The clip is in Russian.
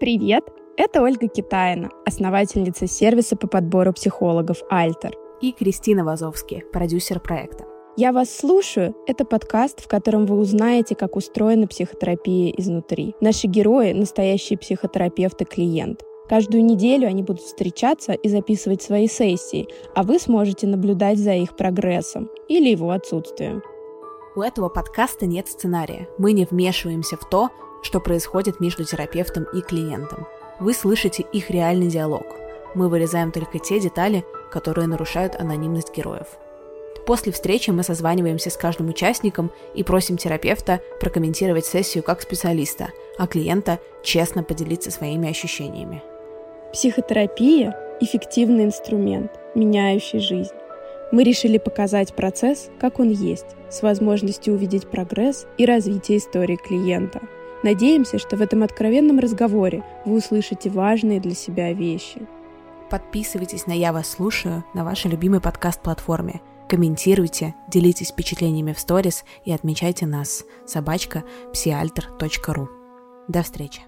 Привет! Это Ольга Китаина, основательница сервиса по подбору психологов «Альтер». И Кристина Вазовски, продюсер проекта. «Я вас слушаю» — это подкаст, в котором вы узнаете, как устроена психотерапия изнутри. Наши герои — настоящие психотерапевты-клиенты. Каждую неделю они будут встречаться и записывать свои сессии, а вы сможете наблюдать за их прогрессом или его отсутствием. У этого подкаста нет сценария. Мы не вмешиваемся в то, что происходит между терапевтом и клиентом. Вы слышите их реальный диалог. Мы вырезаем только те детали, которые нарушают анонимность героев. После встречи мы созваниваемся с каждым участником и просим терапевта прокомментировать сессию как специалиста, а клиента честно поделиться своими ощущениями. Психотерапия – эффективный инструмент, меняющий жизнь. Мы решили показать процесс, как он есть, с возможностью увидеть прогресс и развитие истории клиента. Надеемся, что в этом откровенном разговоре вы услышите важные для себя вещи. Подписывайтесь на «Я вас слушаю» на вашей любимой подкаст-платформе – Комментируйте, делитесь впечатлениями в сторис и отмечайте нас. Собачка псиальтер.ру. До встречи.